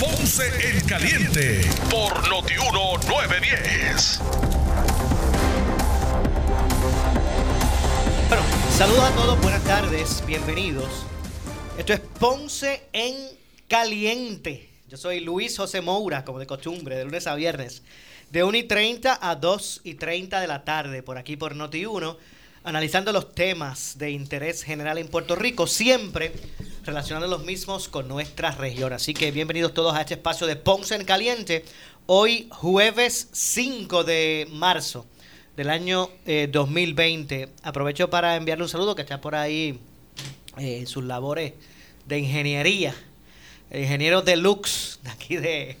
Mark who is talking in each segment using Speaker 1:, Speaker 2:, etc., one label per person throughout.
Speaker 1: Ponce en Caliente por Notiuno 910.
Speaker 2: Bueno, saludos a todos, buenas tardes, bienvenidos. Esto es Ponce en Caliente. Yo soy Luis José Moura, como de costumbre, de lunes a viernes de 1 y 30 a 2 y 30 de la tarde, por aquí por Noti1, analizando los temas de interés general en Puerto Rico, siempre relacionando los mismos con nuestra región. Así que bienvenidos todos a este espacio de Ponce en Caliente, hoy jueves 5 de marzo del año 2020. Eh, Aprovecho para enviarle un saludo que está por ahí eh, en sus labores de ingeniería, ingeniero deluxe de aquí de,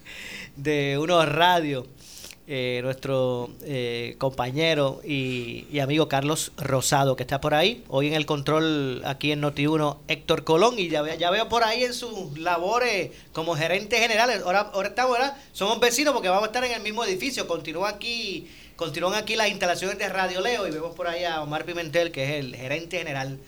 Speaker 2: de unos radios eh, nuestro eh, compañero y, amigo Carlos Rosado, que está por ahí. Hoy en el control aquí en Noti1, Héctor Colón. Y ya, ya veo por ahí en sus labores como gerente general. Ahora, ahora estamos, ¿verdad? Somos vecinos porque vamos a estar en el mismo edificio. Continúa aquí, continúan aquí las instalaciones de Radio Leo y vemos por ahí a Omar Pimentel, que es el gerente general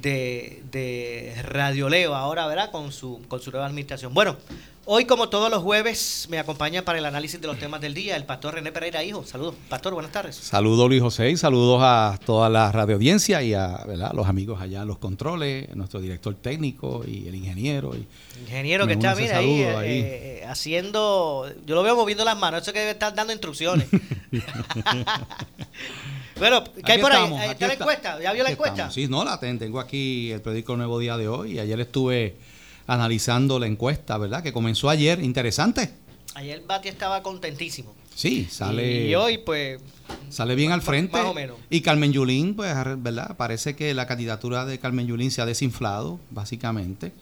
Speaker 2: de, de Radio Leo ahora, ¿verdad? Con su, con su nueva administración. Bueno, Hoy, como todos los jueves, me acompaña para el análisis de los temas del día el pastor René Pereira, hijo. Saludos. Pastor, buenas tardes.
Speaker 3: Saludos, Luis José, y saludos a toda la radioaudiencia y a los amigos allá en los controles, nuestro director técnico y el ingeniero. Y
Speaker 2: ingeniero que está, mira, ahí, eh, eh, haciendo, yo lo veo moviendo las manos, eso que debe estar dando instrucciones. bueno, ¿qué hay por ahí? ¿Está la encuesta? ¿Ya vio la encuesta?
Speaker 3: Sí, no, la tengo aquí, el periódico Nuevo Día de hoy, ayer estuve analizando la encuesta, ¿verdad? Que comenzó ayer, interesante.
Speaker 2: Ayer Bati estaba contentísimo.
Speaker 3: Sí, sale.
Speaker 2: Y hoy, pues.
Speaker 3: Sale bien al frente. Más o menos. Y Carmen Yulín, pues, ¿verdad? Parece que la candidatura de Carmen Yulín se ha desinflado, básicamente.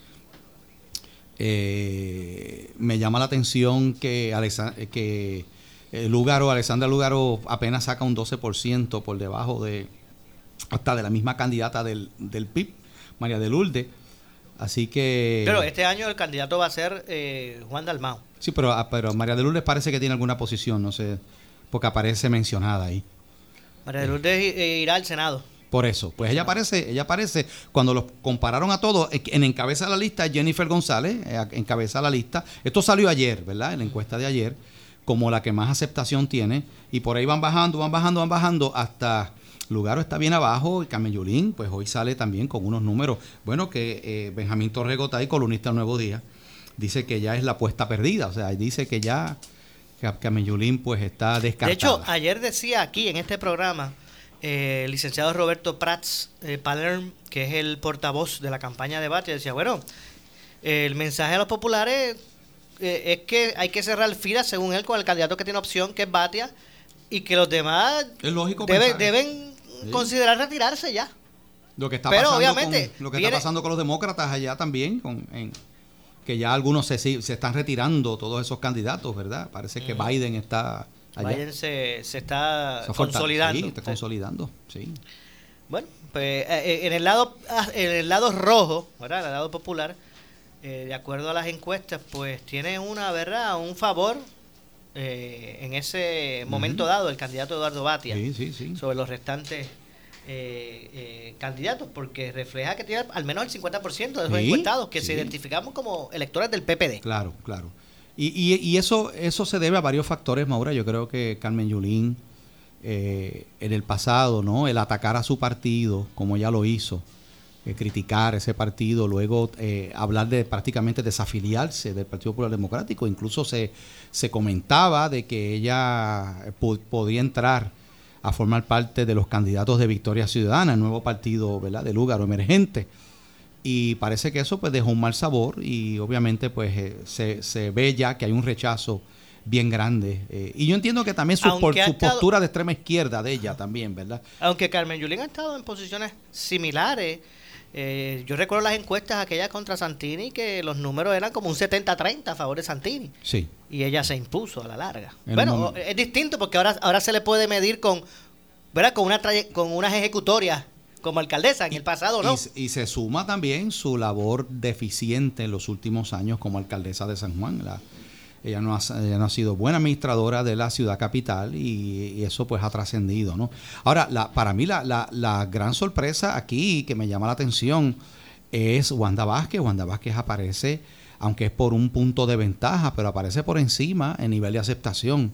Speaker 3: Eh, me llama la atención que, que Lugaro, Alexandra Lugaro apenas saca un 12% por debajo de hasta de la misma candidata del, del PIB, María de Lourdes. Así que...
Speaker 2: Pero este año el candidato va a ser eh, Juan Dalmao.
Speaker 3: Sí, pero, ah, pero María de Lourdes parece que tiene alguna posición, no sé, porque aparece mencionada ahí.
Speaker 2: María de Lourdes eh, irá al Senado.
Speaker 3: Por eso, pues ella aparece, ella aparece, cuando los compararon a todos, en encabeza de la lista Jennifer González, eh, encabeza la lista. Esto salió ayer, ¿verdad? En la encuesta de ayer, como la que más aceptación tiene. Y por ahí van bajando, van bajando, van bajando hasta Lugaro está bien abajo y Camellulín, pues hoy sale también con unos números. Bueno, que eh, Benjamín Torregotay, columnista del Nuevo Día, dice que ya es la apuesta perdida. O sea, dice que ya Camellulín pues está descartada. De
Speaker 2: hecho, ayer decía aquí en este programa eh, el licenciado Roberto Prats eh, Palerm, que es el portavoz de la campaña de Batia, decía, bueno, el mensaje a los populares es que hay que cerrar filas, según él, con el candidato que tiene opción, que es Batia, y que los demás deben considerar retirarse ya.
Speaker 3: Lo que está pasando obviamente con, lo que está pasando con los demócratas allá también, con, que ya algunos se, se están retirando todos esos candidatos, ¿verdad? Parece que Biden está
Speaker 2: allá. Biden se, se está consolidando.
Speaker 3: Sí, está consolidando, sí.
Speaker 2: Bueno, pues eh, eh, en el lado ah, en el lado rojo, ¿verdad? En el lado popular, eh, de acuerdo a las encuestas, pues tiene una, ¿verdad? Un favor eh, en ese momento dado el candidato Eduardo Batia sobre los restantes eh, eh, candidatos, porque refleja que tiene al menos el 50% de los encuestados que se identificamos como electores del PPD.
Speaker 3: Claro, claro. Y, y, eso, eso se debe a varios factores, Maura. Yo creo que Carmen Yulín, en el pasado, ¿no? El atacar a su partido, como ella lo hizo, eh, criticar ese partido, luego eh, hablar de prácticamente desafiliarse del Partido Popular Democrático. Incluso se, se comentaba de que ella eh, podía entrar a formar parte de los candidatos de Victoria Ciudadana, el nuevo partido ¿verdad? de lugar emergente. Y parece que eso pues dejó un mal sabor y obviamente pues se, se ve ya que hay un rechazo bien grande. y yo entiendo que también su, por, su postura de extrema izquierda de ella también, ¿verdad?
Speaker 2: Aunque Carmen Yulín ha estado en posiciones similares Eh, yo recuerdo las encuestas aquellas contra Santini que los números eran como un 70-30 a favor de Santini.
Speaker 3: Sí.
Speaker 2: Y ella se impuso a la larga.
Speaker 3: En
Speaker 2: bueno, es distinto porque ahora, ahora se le puede medir con, ¿verdad? Con, una con unas ejecutorias como alcaldesa. En el pasado no.
Speaker 3: Y, y se suma también su labor deficiente en los últimos años como alcaldesa de San Juan. La- ella, no ha, sido buena administradora de la ciudad capital y, eso pues ha trascendido. ¿no? Ahora, la, para mí la, la- la gran sorpresa aquí que me llama la atención es Wanda Vázquez. Wanda Vázquez aparece, aunque es por un punto de ventaja, pero aparece por encima en nivel de aceptación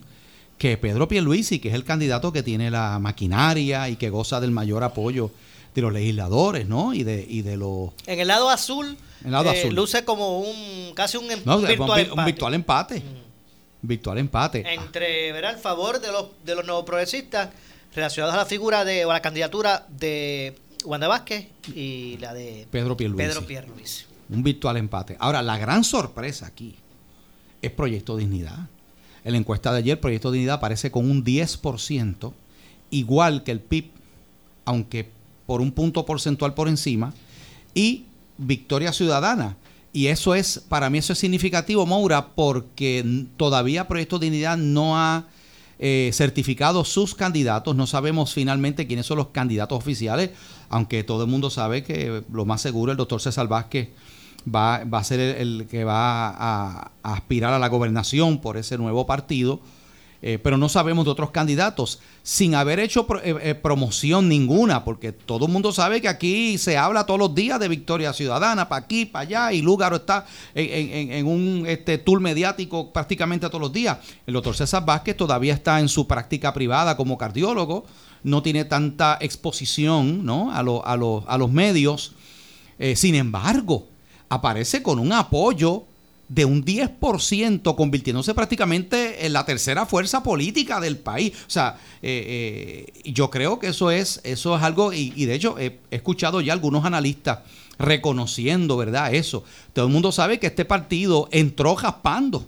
Speaker 3: que Pedro Pierluisi, que es el candidato que tiene la maquinaria y que goza del mayor apoyo de los legisladores, ¿no? Y de, y de los...
Speaker 2: En el lado azul,
Speaker 3: el lado
Speaker 2: eh,
Speaker 3: azul.
Speaker 2: luce como un casi un, em-
Speaker 3: No,
Speaker 2: un
Speaker 3: vi- un
Speaker 2: empate.
Speaker 3: virtual empate. Virtual empate.
Speaker 2: entre ¿verdad? el favor de los de los nuevos progresistas relacionados a la figura de o a la candidatura de Wanda Vázquez y la de
Speaker 3: Pedro Pierluisi.
Speaker 2: Pedro Pierluisi.
Speaker 3: Un virtual empate. Ahora, la gran sorpresa aquí es Proyecto Dignidad. En la encuesta de ayer, Proyecto Dignidad aparece con un 10%, igual que el PIB, aunque por un punto porcentual por encima, y Victoria Ciudadana. Y eso es, para mí eso es significativo, Moura, porque todavía Proyecto Dignidad no ha eh, certificado sus candidatos. No sabemos finalmente quiénes son los candidatos oficiales, aunque todo el mundo sabe que lo más seguro el doctor César Vázquez va, va a ser el, que va a aspirar a la gobernación por ese nuevo partido. Eh, pero no sabemos de otros candidatos, sin haber hecho eh, eh, promoción ninguna, porque todo el mundo sabe que aquí se habla todos los días de Victoria Ciudadana, para aquí, para allá, y Lúgaro está en, un este, tour mediático prácticamente todos los días. El doctor César Vázquez todavía está en su práctica privada como cardiólogo, no tiene tanta exposición ¿no? a, a, los- a los medios, sin embargo, aparece con un apoyo de un 10%, convirtiéndose prácticamente en la tercera fuerza política del país. O sea, eh, eh, yo creo que eso es, eso es algo, y, y de hecho he, he escuchado ya algunos analistas reconociendo, ¿verdad? Eso. Todo el mundo sabe que este partido entró raspando,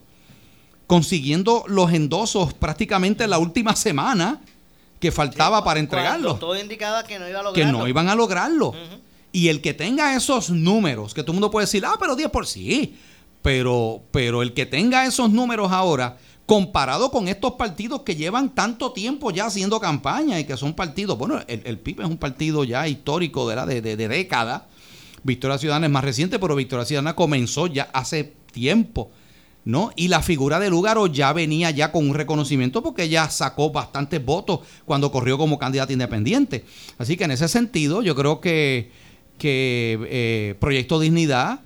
Speaker 3: consiguiendo los endosos prácticamente en la última semana que faltaba para entregarlo
Speaker 2: Cuando Todo indicaba que no iba a
Speaker 3: que no iban a lograrlo. Y el que tenga esos números, que todo el mundo puede decir, ah, pero 10 por sí. Pero, pero el que tenga esos números ahora, comparado con estos partidos que llevan tanto tiempo ya haciendo campaña y que son partidos, bueno, el, el PIB es un partido ya histórico de, de, de décadas. Victoria Ciudadana es más reciente, pero Victoria Ciudadana comenzó ya hace tiempo. ¿no? Y la figura de Lúgaro ya venía ya con un reconocimiento porque ella sacó bastantes votos cuando corrió como candidata independiente. Así que en ese sentido yo creo que, que eh, Proyecto Dignidad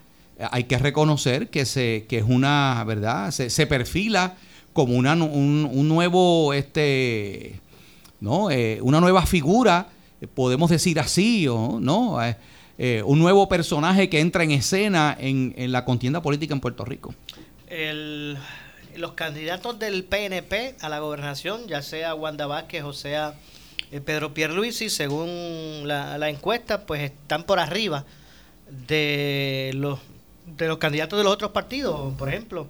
Speaker 3: hay que reconocer que, se, que es una, ¿verdad? Se, se perfila como una, un, un nuevo, este, ¿no? Eh, una nueva figura, eh, podemos decir así, o, ¿no? Eh, un nuevo personaje que entra en escena en, en la contienda política en Puerto Rico.
Speaker 2: El- los candidatos del PNP a la gobernación, ya sea Wanda Vázquez o sea Pedro Pierluisi, según la, la encuesta, pues están por arriba de los de los candidatos de los otros partidos, por ejemplo.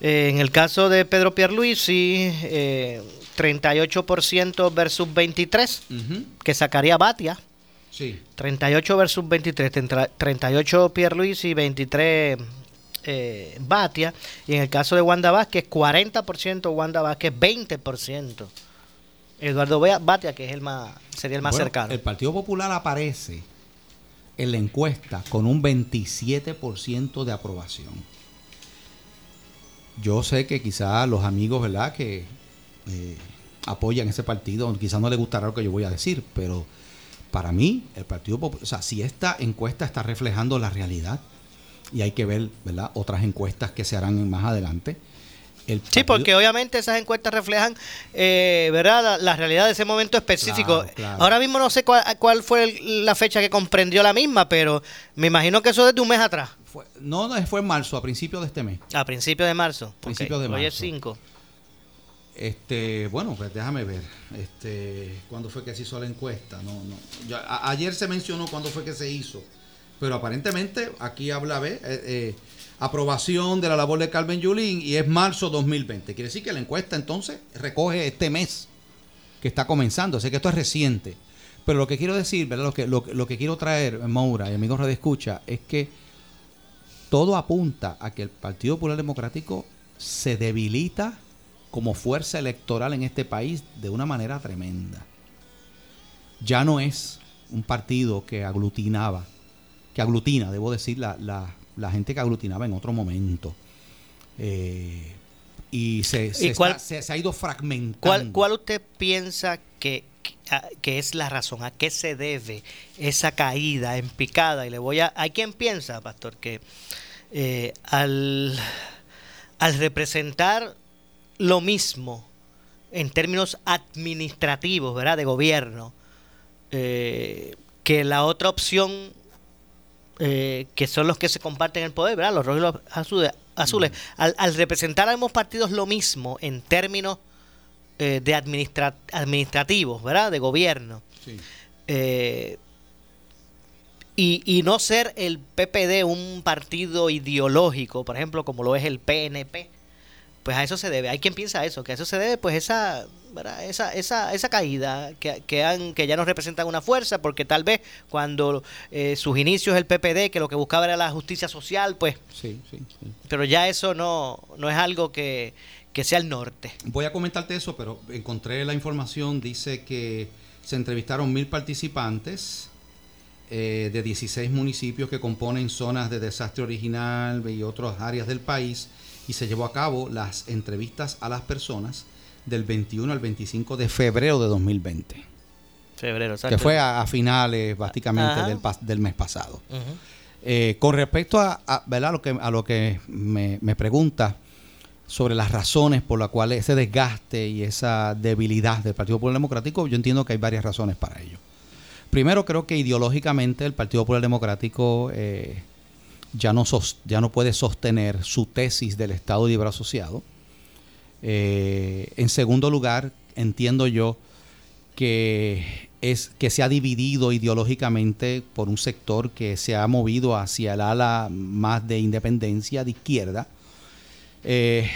Speaker 2: Eh, en el caso de Pedro Pierluisi, eh, 38% versus 23%, que sacaría Batia.
Speaker 3: Sí.
Speaker 2: 38 versus 23, tentra- 38 Pierluisi y 23 eh, Batia. Y en el caso de Wanda Vázquez, 40% Wanda Vázquez, 20% Eduardo Batia, que es el más, sería el más
Speaker 3: Bueno,
Speaker 2: cercano.
Speaker 3: El Partido Popular aparece en la encuesta con un 27% de aprobación. Yo sé que quizás los amigos, ¿verdad?, que eh, apoyan ese partido, quizás no les gustará lo que yo voy a decir, pero para mí, el Partido Popular, o sea, si esta encuesta está reflejando la realidad, y hay que ver, ¿verdad?, otras encuestas que se harán más adelante. El
Speaker 2: Sí, porque obviamente esas encuestas reflejan, eh, ¿verdad?, la, la realidad de ese momento específico.
Speaker 3: Claro, claro.
Speaker 2: Ahora mismo no sé cuál, cuál fue el- la fecha que comprendió la misma, pero me imagino que eso desde un mes atrás,
Speaker 3: fue- no, no, fue en marzo, a principios de este mes.
Speaker 2: a principios de marzo.
Speaker 3: Principios de
Speaker 2: Hoy es
Speaker 3: marzo.
Speaker 2: 5.
Speaker 3: Este, bueno, pues déjame ver. Este, ¿cuándo fue que se hizo la encuesta? No, no. A- ayer se mencionó cuándo fue que se hizo, pero aparentemente aquí habla ve, eh, eh, aprobación de la labor de Carmen Yulín y es marzo 2020. Quiere decir que la encuesta entonces recoge este mes que está comenzando, así que esto es reciente. Pero lo que quiero decir, ¿verdad? Lo que, lo, lo que quiero traer, Moura y amigos Radio Escucha, es que todo apunta a que el Partido Popular Democrático se debilita como fuerza electoral en este país de una manera tremenda. Ya no es un partido que aglutinaba, que aglutina, debo decir, la, la, la gente que aglutinaba en otro momento. Eh, y se, se,
Speaker 2: ¿Y cuál-
Speaker 3: está- se- se ha ido fragmentando.
Speaker 2: ¿Cuál, cuál usted piensa que, que- a- que es la razón? ¿A qué se debe esa caída en picada? Y le voy a. Hay quien piensa, pastor, que eh, al, al representar lo mismo en términos administrativos, ¿verdad? De gobierno, eh, que la otra opción eh, que son los que se comparten el poder, ¿verdad? Los rojos y los azules. azules. Al, al representar a ambos partidos lo mismo en términos eh, de administra- administrativos, ¿verdad? De gobierno.
Speaker 3: Sí.
Speaker 2: eh, y, y no ser el PPD un partido ideológico, por ejemplo, como lo es el PNP, pues a eso se debe. Hay quien piensa eso, que a eso se debe pues esa ¿verdad? esa esa, esa caída que, que, han, que ya no representan una fuerza, porque tal vez cuando eh, sus inicios el PPD, que lo que buscaba era la justicia social, pues,
Speaker 3: Sí, sí, sí.
Speaker 2: pero ya eso no, no es algo que, que sea el norte.
Speaker 3: Voy a comentarte eso, pero encontré la información, dice que se entrevistaron mil participantes eh, de 16 municipios que componen zonas de desastre original y otras áreas del país y se llevó a cabo las entrevistas a las personas del 21 al 25 de febrero de 2020,
Speaker 2: Febrero,
Speaker 3: que fue a, a finales básicamente del, del mes pasado. Eh, con respecto a, a, ¿verdad? lo que, a lo que me, me pregunta sobre las razones por las cuales ese desgaste y esa debilidad del Partido Popular Democrático, yo entiendo que hay varias razones para ello. Primero, creo que ideológicamente el Partido Popular Democrático eh, ya, no ya no puede sostener su tesis del Estado Libre Asociado. Eh, en segundo lugar, entiendo yo que es que se ha dividido ideológicamente por un sector que se ha movido hacia el ala más de independencia de izquierda. Eh,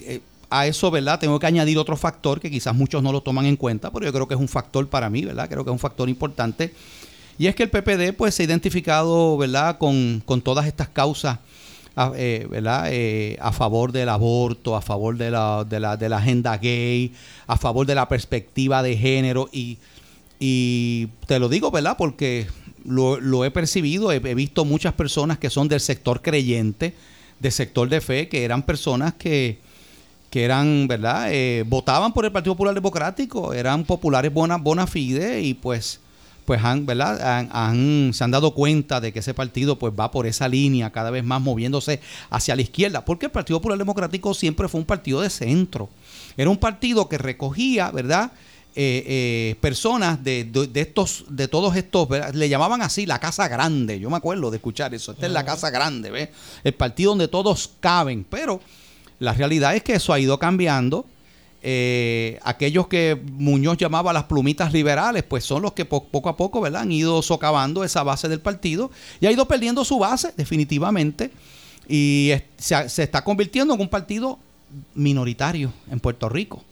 Speaker 3: eh, a eso, ¿verdad? Tengo que añadir otro factor que quizás muchos no lo toman en cuenta, pero yo creo que es un factor para mí, ¿verdad? Creo que es un factor importante. Y es que el PPD, pues, se ha identificado, ¿verdad? Con, con todas estas causas, a, eh, ¿verdad? Eh, a favor del aborto, a favor de la, de, la, de la agenda gay, a favor de la perspectiva de género. Y, te lo digo, ¿verdad? Porque lo, lo he percibido, he, he visto muchas personas que son del sector creyente, del sector de fe, que eran personas que, que eran, ¿verdad? Eh, votaban por el Partido Popular Democrático, eran populares bona, bona fide y pues, pues han, ¿verdad? Han, han- se han dado cuenta de que ese partido pues va por esa línea cada vez más moviéndose hacia la izquierda, porque el Partido Popular Democrático siempre fue un partido de centro. Era un partido que recogía, ¿verdad? Eh, eh, personas de, de- de estos, de todos estos, ¿verdad? le llamaban así la casa grande. Yo me acuerdo de escuchar eso. Esta es la casa grande, ¿ves? El partido donde todos caben. Pero la realidad es que eso ha ido cambiando. Eh, aquellos que Muñoz llamaba las plumitas liberales, pues son los que po- poco a poco ¿verdad? han ido socavando esa base del partido y ha ido perdiendo su base definitivamente y se, está convirtiendo en un partido minoritario en Puerto Rico.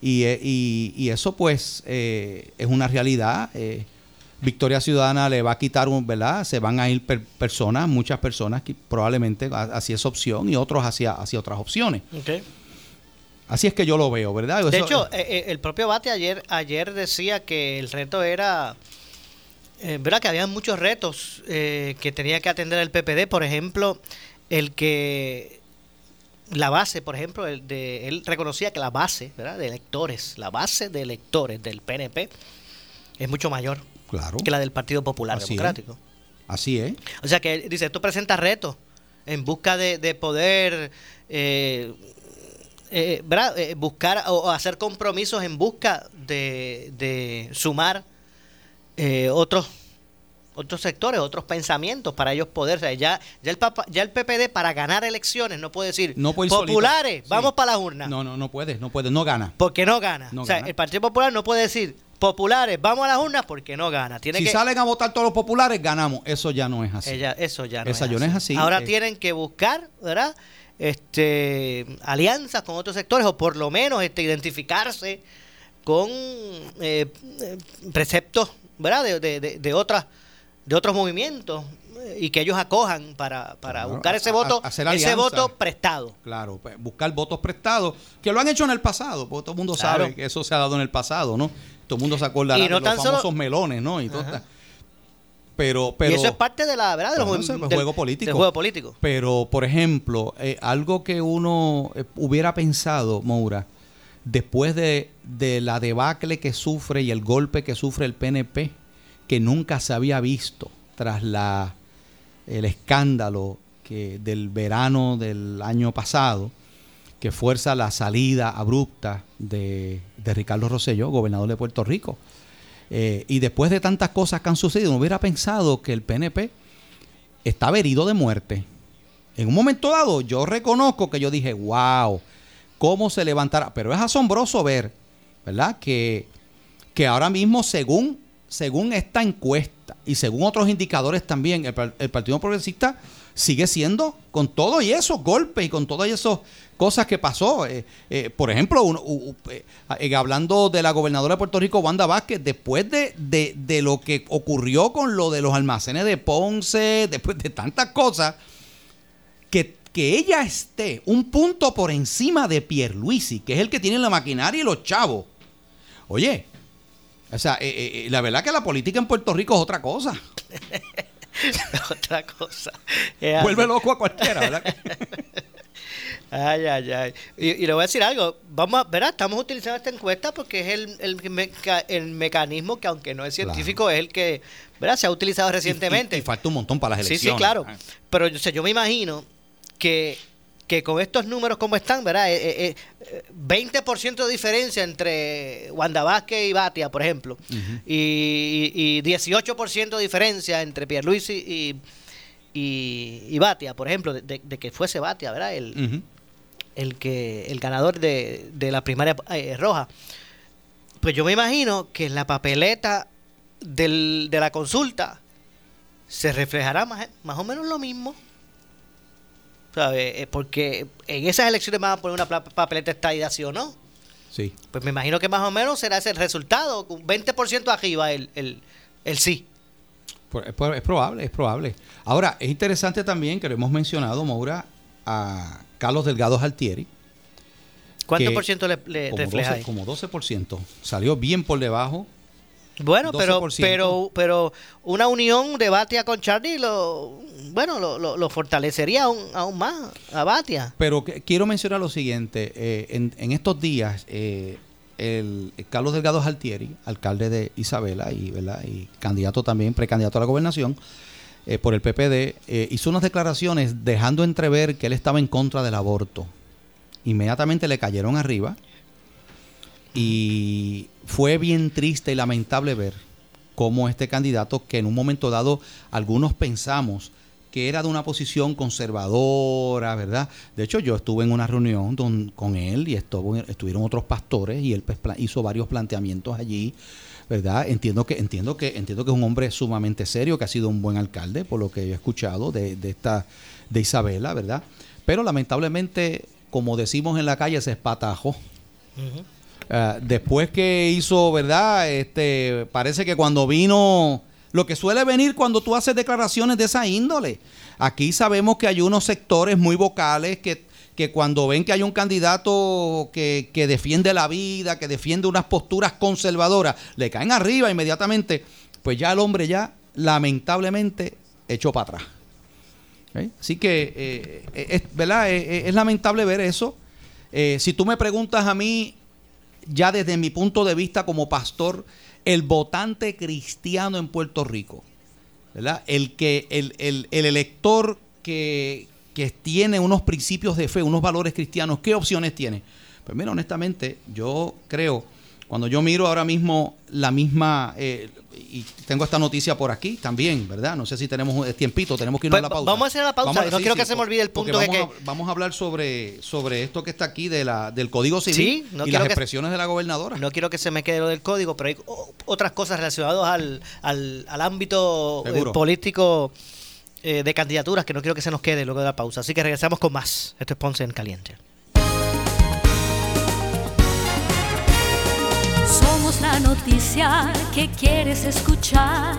Speaker 3: Y, eh, y- eso pues eh, es una realidad. eh, Victoria Ciudadana le va a quitar, un, ¿verdad? Se van a ir per- personas, muchas personas que probablemente ha- hacia esa opción y otros hacia, hacia otras opciones.
Speaker 2: Ok.
Speaker 3: Así es que yo lo veo, ¿verdad?
Speaker 2: De hecho, eh, eh, el propio Bate ayer, ayer decía que el reto era, eh, ¿verdad? Que había muchos retos eh, que tenía que atender el PPD. Por ejemplo, el que la base, por ejemplo, el de, él reconocía que la base, ¿verdad? De electores, la base de electores del PNP es mucho mayor
Speaker 3: claro,
Speaker 2: que la del Partido Popular
Speaker 3: Así es.
Speaker 2: Democrático.
Speaker 3: así es.
Speaker 2: O sea que él dice, esto presenta retos en busca de, de poder eh, eh, ¿verdad? Eh, buscar o, hacer compromisos en busca de, de sumar eh, otros otros sectores, otros pensamientos para ellos poder. o sea, ya, ya, el papa- ya el PPD para ganar elecciones no puede decir
Speaker 3: No puede solito.
Speaker 2: populares,
Speaker 3: Sí.
Speaker 2: vamos para la urna.
Speaker 3: No, no, no puede, no puede, no gana.
Speaker 2: Porque no gana.
Speaker 3: No
Speaker 2: o sea,
Speaker 3: gana.
Speaker 2: el Partido Popular no puede decir populares, vamos a las urnas porque no gana. Tiene
Speaker 3: Si
Speaker 2: que,
Speaker 3: salen a votar todos los populares, ganamos. Eso ya no es así.
Speaker 2: ella- eso ya no,
Speaker 3: Esa
Speaker 2: es,
Speaker 3: ya no es así.
Speaker 2: Ahora
Speaker 3: Eh,
Speaker 2: tienen que buscar, ¿verdad? Este, alianzas con otros sectores o por lo menos este, identificarse con eh, preceptos, ¿verdad? De, de, de, otras de otros movimientos eh, y que ellos acojan para, para
Speaker 3: Claro,
Speaker 2: buscar ese
Speaker 3: a- a-
Speaker 2: voto
Speaker 3: hacer
Speaker 2: ese voto prestado.
Speaker 3: Claro, pues, buscar votos prestados, que lo han hecho en el pasado, porque todo el mundo
Speaker 2: Claro.
Speaker 3: sabe que eso se ha dado en el pasado, ¿no? Todo el mundo se acordará
Speaker 2: no
Speaker 3: de los
Speaker 2: solo-
Speaker 3: famosos melones, ¿no? Y todo Pero, pero,
Speaker 2: y eso es parte de la verdad de los
Speaker 3: Bueno,
Speaker 2: del-
Speaker 3: juego político.
Speaker 2: del juego político.
Speaker 3: Pero, por ejemplo, eh, algo que uno eh, hubiera pensado, Moura, después de, de la debacle que sufre y el golpe que sufre el PNP, que nunca se había visto tras la el escándalo que del verano del año pasado, que fuerza la salida abrupta de, de Ricardo Rosselló, gobernador de Puerto Rico. Eh, y después de tantas cosas que han sucedido, uno hubiera pensado que el PNP estaba herido de muerte. En un momento dado, yo reconozco que yo dije, wow, cómo se levantará. Pero es asombroso ver, ¿verdad? Que, que ahora mismo, según, según esta encuesta y según otros indicadores también, el, par- el Partido Progresista sigue siendo, con todo y esos golpes y con todas esas cosas que pasó. eh, eh, por ejemplo, uno- u- u- eh, hablando de la gobernadora de Puerto Rico, Wanda Vázquez, después de, de- de lo que ocurrió con lo de los almacenes de Ponce, después de tantas cosas, que, que ella esté un punto por encima de Pierluisi, que es el que tiene la maquinaria y los chavos. Oye, o sea, eh, eh, eh, la verdad que la política en Puerto Rico es otra cosa.
Speaker 2: Otra cosa. Es
Speaker 3: Vuelve
Speaker 2: así.
Speaker 3: loco a cualquiera, ¿verdad?
Speaker 2: Ay, ay, ay. Y, y le voy a decir algo. Vamos a, ¿verdad? Estamos utilizando esta encuesta porque es el, el, meca- el mecanismo que, aunque no es
Speaker 3: Claro.
Speaker 2: científico, es el que ¿verdad? se ha utilizado recientemente.
Speaker 3: Y, y falta un montón para las
Speaker 2: Sí,
Speaker 3: elecciones.
Speaker 2: sí, claro.
Speaker 3: Ah.
Speaker 2: Pero yo, sé, yo me imagino que, que con estos números como están, ¿verdad? Eh, eh, eh, 20% de diferencia entre Wanda Vázquez y Batia, por ejemplo, y, y 18% de diferencia entre Pierluisi y, y, y Batia, por ejemplo, de, de- de que fuese Batia, ¿verdad? El, el que el ganador de, de la primaria eh, roja. Pues yo me imagino que en la papeleta del, de la consulta se reflejará más, más o menos lo mismo. ¿Sabe? Eh, Porque en esas elecciones van a poner una papeleta estadía, ¿sí o no?
Speaker 3: Sí.
Speaker 2: Pues me imagino que más o menos será ese el resultado, con 20% arriba el, el, el sí.
Speaker 3: Pues, Es, pro- es probable, es probable. Ahora, es interesante también que lo hemos mencionado, Maura, a Carlos Delgado Altieri.
Speaker 2: ¿Cuánto por ciento le, le
Speaker 3: como
Speaker 2: refleja
Speaker 3: 12,
Speaker 2: ahí?
Speaker 3: como 12%. Salió bien por debajo.
Speaker 2: Bueno, pero,
Speaker 3: 12%.
Speaker 2: pero, pero una unión de Batia con Charlie lo, bueno, lo, lo, lo fortalecería aún, aún más a Batia.
Speaker 3: Pero que- quiero mencionar lo siguiente. eh, en, en estos días, eh, el, el Carlos Delgado Altieri, alcalde de Isabela y, ¿verdad? y candidato también, precandidato a la gobernación, eh, por el PPD, eh, hizo unas declaraciones dejando entrever que él estaba en contra del aborto. Inmediatamente le cayeron arriba y fue bien triste y lamentable ver cómo este candidato, que en un momento dado algunos pensamos que era de una posición conservadora, ¿verdad? De hecho, yo estuve en una reunión con él y estuvo- estuvieron otros pastores y él pues, hizo varios planteamientos allí, ¿verdad? Entiendo que, entiendo que, entiendo que es un hombre sumamente serio, que ha sido un buen alcalde, por lo que he escuchado de, de esta, de Isabela, ¿verdad? Pero lamentablemente, como decimos en la calle, se espatajó. Ah, después que hizo, ¿verdad? Este, parece que cuando vino, lo que suele venir cuando tú haces declaraciones de esa índole. Aquí sabemos que hay unos sectores muy vocales que, que cuando ven que hay un candidato que, que defiende la vida, que defiende unas posturas conservadoras, le caen arriba inmediatamente, pues ya el hombre ya lamentablemente echó para atrás. Así que, eh, es, ¿verdad? Eh, eh, es lamentable ver eso. Eh, si tú me preguntas a mí, ya desde mi punto de vista como pastor, el votante cristiano en Puerto Rico, ¿verdad? El que, el, el- el elector que, que tiene unos principios de fe, unos valores cristianos, ¿qué opciones tiene? Pues mira, honestamente, yo creo, cuando yo miro ahora mismo la misma, eh, y tengo esta noticia por aquí también, ¿verdad? No sé si tenemos tiempito, tenemos que irnos
Speaker 2: Pues,
Speaker 3: a la pausa.
Speaker 2: vamos a hacer la pausa, no quiero que se me olvide el punto de
Speaker 3: vamos
Speaker 2: que-
Speaker 3: a- vamos a hablar sobre, sobre esto que está aquí de la, del Código Civil
Speaker 2: Sí, no
Speaker 3: y las
Speaker 2: que-
Speaker 3: expresiones de la gobernadora.
Speaker 2: No quiero que se me quede lo del código, pero hay otras cosas relacionadas al, al, al ámbito eh, político eh, de candidaturas que no quiero que se nos quede luego de la pausa. Así que regresamos con más. Esto es Ponce en Caliente.
Speaker 4: La noticia que quieres escuchar.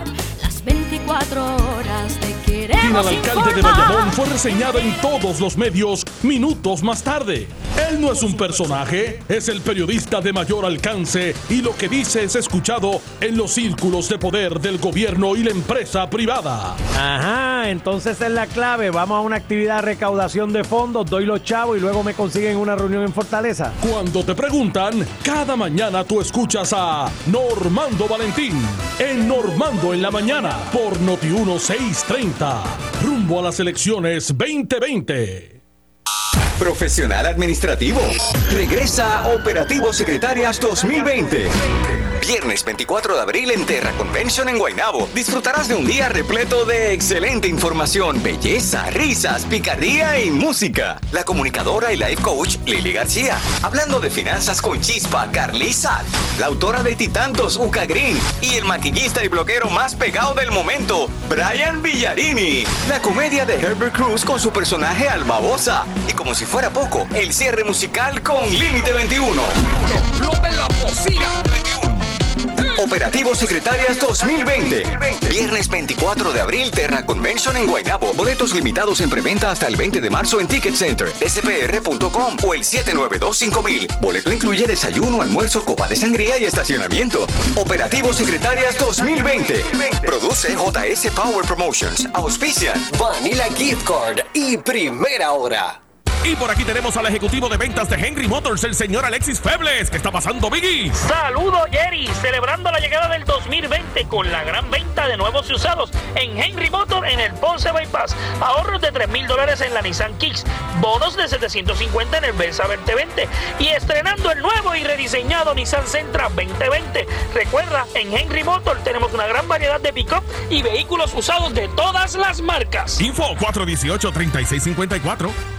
Speaker 4: Las 24 horas de queremos
Speaker 1: al alcalde de Bayamón fue reseñado en todos los medios minutos más tarde. Él no es un personaje, es el periodista de mayor alcance y lo que dice es escuchado en los círculos de poder del gobierno y la empresa privada.
Speaker 5: Ajá, entonces es la clave. Vamos a una actividad de recaudación de fondos, doy los chavos y luego me consiguen una reunión en Fortaleza.
Speaker 1: Cuando te preguntan, cada mañana tú escuchas a Normando Valentín en Normando en la mañana por Noti 1630. Rumbo a las elecciones 2020.
Speaker 6: Profesional Administrativo. Regresa Operativo Secretarias 2020. Viernes 24 de abril en Terra Convention en Guaynabo. Disfrutarás de un día repleto de excelente información, belleza, risas, picardía y música. La comunicadora y life coach Lili García. Hablando de finanzas con chispa, Carlisa. La autora de Titantos, Uca Green. Y el maquillista y bloguero más pegado del momento, Brian Villarini. La comedia de Herbert Cruz con su personaje Albabosa. Y como si fuera poco, el cierre musical con Límite 21. la Operativo Secretarias 2020. Viernes 24 de abril, Terra Convention en Guaynabo. Boletos limitados en preventa hasta el 20 de marzo en Ticket Center, spr.com o el 7925000. Boleto incluye desayuno, almuerzo, copa de sangría y estacionamiento. Operativo Secretarias 2020. Produce JS Power Promotions. Auspician Vanilla Gift Card y Primera Hora.
Speaker 1: Y por aquí tenemos al ejecutivo de ventas de Henry Motors, el señor Alexis Febles. ¿Qué está pasando, Biggie?
Speaker 7: Saludos, Jerry. Celebrando la llegada del 2020 con la gran venta de nuevos y usados en Henry Motors en el Ponce Bypass. Ahorros de 3 mil dólares en la Nissan Kicks. Bonos de 750 en el Versa 2020. Y estrenando el nuevo y rediseñado Nissan Sentra 2020. Recuerda, en Henry Motors tenemos una gran variedad de pick-up y vehículos usados de todas las marcas.
Speaker 1: Info 418-3654.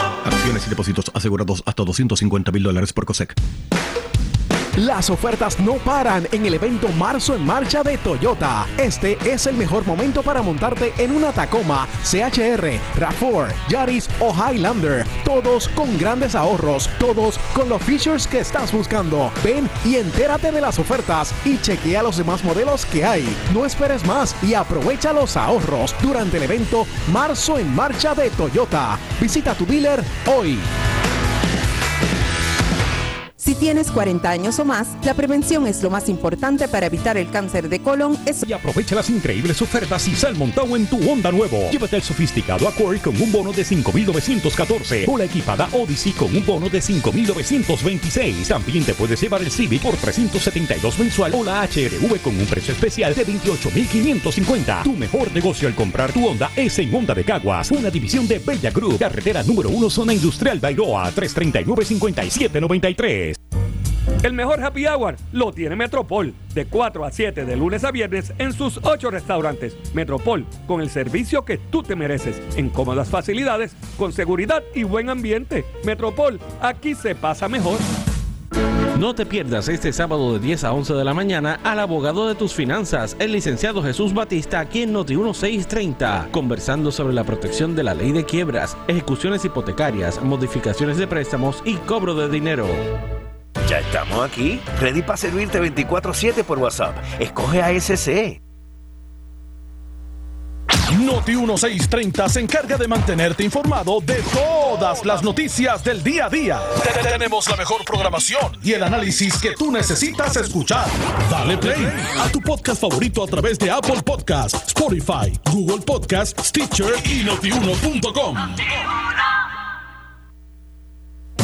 Speaker 8: Acciones y depósitos asegurados hasta 250 mil dólares por COSEC.
Speaker 9: Las ofertas no paran en el evento Marzo en Marcha de Toyota. Este es el mejor momento para montarte en una Tacoma, CHR, RAV4, Yaris o Highlander. Todos con grandes ahorros, todos con los features que estás buscando. Ven y entérate de las ofertas y chequea los demás modelos que hay. No esperes más y aprovecha los ahorros durante el evento Marzo en Marcha de Toyota. Visita tu dealer hoy.
Speaker 10: Si tienes 40 años o más, la prevención es lo más importante para evitar el cáncer de colon.
Speaker 11: Y aprovecha las increíbles ofertas y sal montado en tu Honda nuevo. Llévate el sofisticado Accord con un bono de 5.914 o la equipada Odyssey con un bono de 5.926. También te puedes llevar el Civic por 372 mensual o la HRV con un precio especial de 28.550. Tu mejor negocio al comprar tu Honda es en Honda de Caguas, una división de Bella Group, carretera número 1, zona industrial Bairoa, 339-5793.
Speaker 12: El mejor happy hour lo tiene Metropol, de 4 a 7 de lunes a viernes en sus 8 restaurantes. Metropol, con el servicio que tú te mereces, en cómodas facilidades, con seguridad y buen ambiente. Metropol, aquí se pasa mejor.
Speaker 13: No te pierdas este sábado de 10 a 11 de la mañana al abogado de tus finanzas, el licenciado Jesús Batista, aquí en Noti 1630, conversando sobre la protección de la ley de quiebras, ejecuciones hipotecarias, modificaciones de préstamos y cobro de dinero.
Speaker 14: Ya estamos aquí, ready para servirte 24/7 por WhatsApp. Escoge ASC.
Speaker 1: Noti 1630 se encarga de mantenerte informado de todas las noticias del día a día. Te- Tenemos la mejor programación y el análisis que tú necesitas escuchar. Dale play a tu podcast favorito a través de Apple Podcasts, Spotify, Google Podcasts, Stitcher y notiuno.com.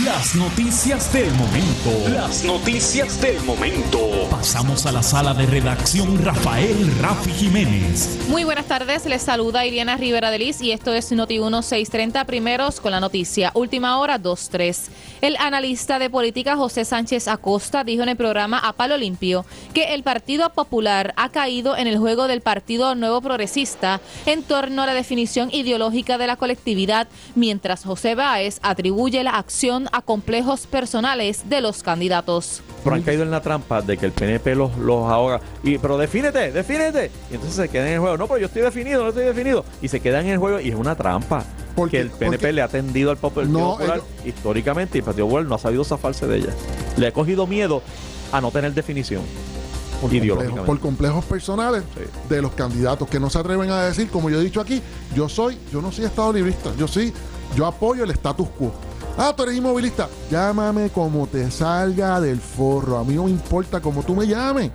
Speaker 15: las noticias del momento. Las noticias del momento. Pasamos a la sala de redacción Rafael Rafi Jiménez.
Speaker 16: Muy buenas tardes, les saluda Iriana Rivera de Liz y esto es Noti 1630 primeros con la noticia. Última hora 23. El analista de política José Sánchez Acosta dijo en el programa A Palo Limpio que el Partido Popular ha caído en el juego del Partido Nuevo Progresista en torno a la definición ideológica de la colectividad, mientras José Báez atribuye la acción a complejos personales de los candidatos.
Speaker 17: Pero han caído en la trampa de que el PNP los, los ahoga. Y, pero defínete, defínete. Y entonces se quedan en el juego. No, pero yo estoy definido, no estoy definido. Y se quedan en el juego y es una trampa. Porque el PNP
Speaker 18: porque-
Speaker 17: le ha tendido al Partido
Speaker 18: No,
Speaker 17: Popular históricamente y el Partido Popular no ha sabido zafarse de ella. Le ha cogido miedo a no tener definición ideológicamente.
Speaker 18: por complejos personales de los candidatos que no se atreven a decir, como yo he dicho aquí, yo soy, yo no soy estado librista, yo sí, yo apoyo el status quo. Ah, tú eres inmovilista. Llámame como te salga del forro. A mí no me importa cómo tú me llames.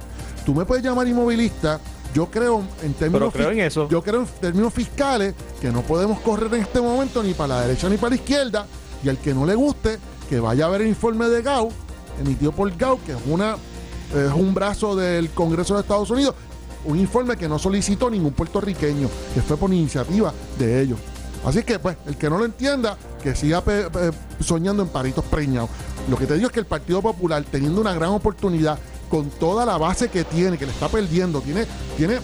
Speaker 18: Tú me puedes llamar inmovilista. Yo creo en términos
Speaker 17: Pero creo
Speaker 18: fis-
Speaker 17: en eso.
Speaker 18: Yo creo en términos fiscales que no podemos correr en este momento ni para la derecha ni para la izquierda. Y al que no le guste, que vaya a ver el informe de Gau, emitido por Gau, que es una es un brazo del Congreso de Estados Unidos, un informe que no solicitó ningún puertorriqueño, que fue por iniciativa de ellos. Así que, pues, el que no lo entienda, que siga soñando en paritos preñados. Lo que te digo es que el Partido Popular, teniendo una gran oportunidad, con toda la base que tiene, que le está perdiendo, tiene, tiene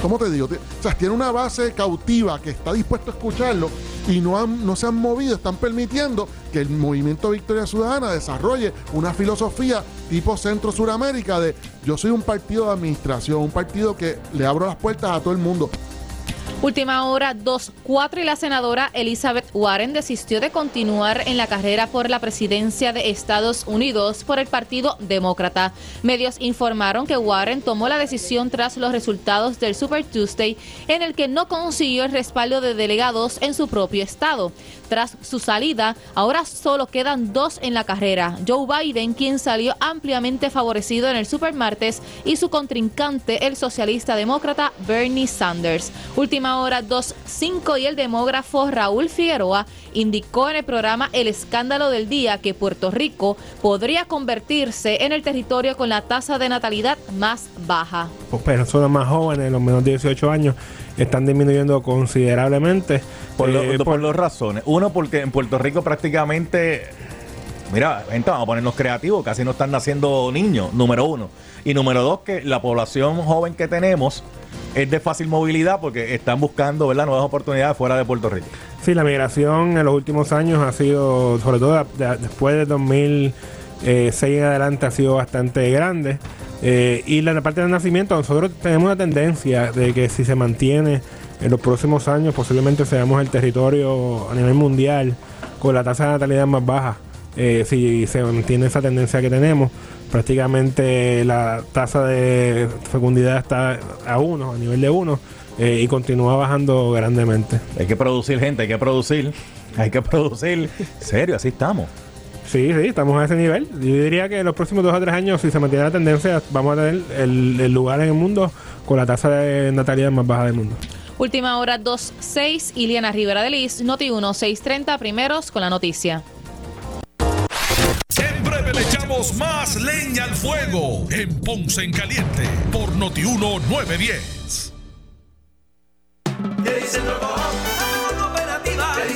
Speaker 18: ¿cómo te digo? O sea, tiene una base cautiva que está dispuesto a escucharlo y no, han- no se han movido, están permitiendo que el movimiento Victoria Ciudadana desarrolle una filosofía tipo Centro Suramérica de yo soy un partido de administración, un partido que le abro las puertas a todo el mundo.
Speaker 16: Última hora 2-4 y la senadora Elizabeth Warren desistió de continuar en la carrera por la presidencia de Estados Unidos por el Partido Demócrata. Medios informaron que Warren tomó la decisión tras los resultados del Super Tuesday en el que no consiguió el respaldo de delegados en su propio estado. Tras su salida, ahora solo quedan dos en la carrera. Joe Biden, quien salió ampliamente favorecido en el Super Martes, y su contrincante, el socialista demócrata Bernie Sanders. Última hora 2.5 y el demógrafo Raúl Figueroa indicó en el programa El Escándalo del Día que Puerto Rico podría convertirse en el territorio con la tasa de natalidad más baja.
Speaker 19: Pues personas más jóvenes, los menos de 18 años, están disminuyendo considerablemente.
Speaker 20: Por, lo-
Speaker 19: Eh,
Speaker 20: por dos razones. Uno, porque en Puerto Rico prácticamente. Mira, gente, vamos a ponernos creativos, casi no están naciendo niños, número uno. Y número dos, que la población joven que tenemos es de fácil movilidad porque están buscando ¿verdad? nuevas oportunidades fuera de Puerto Rico.
Speaker 19: Sí, la migración en los últimos años ha sido, sobre todo de- después de 2006 en adelante, ha sido bastante grande. Eh, y la parte del nacimiento, nosotros tenemos una tendencia de que si se mantiene en los próximos años, posiblemente seamos el territorio a nivel mundial con la tasa de natalidad más baja. Eh, si se mantiene esa tendencia que tenemos, prácticamente la tasa de fecundidad está a uno, a nivel de uno, eh, y continúa bajando grandemente.
Speaker 20: Hay que producir gente, hay que producir, hay que producir. Serio, así estamos.
Speaker 19: Sí, sí, estamos a ese nivel. Yo diría que en los próximos dos o tres años, si se mantiene la tendencia, vamos a tener el, el lugar en el mundo con la tasa de natalidad más baja del mundo.
Speaker 16: Última hora 2.6, Iliana Rivera de Liz, Noti 1, 6.30, primeros con la noticia.
Speaker 1: En breve le echamos más leña al fuego en Ponce en Caliente por Notiuno 910.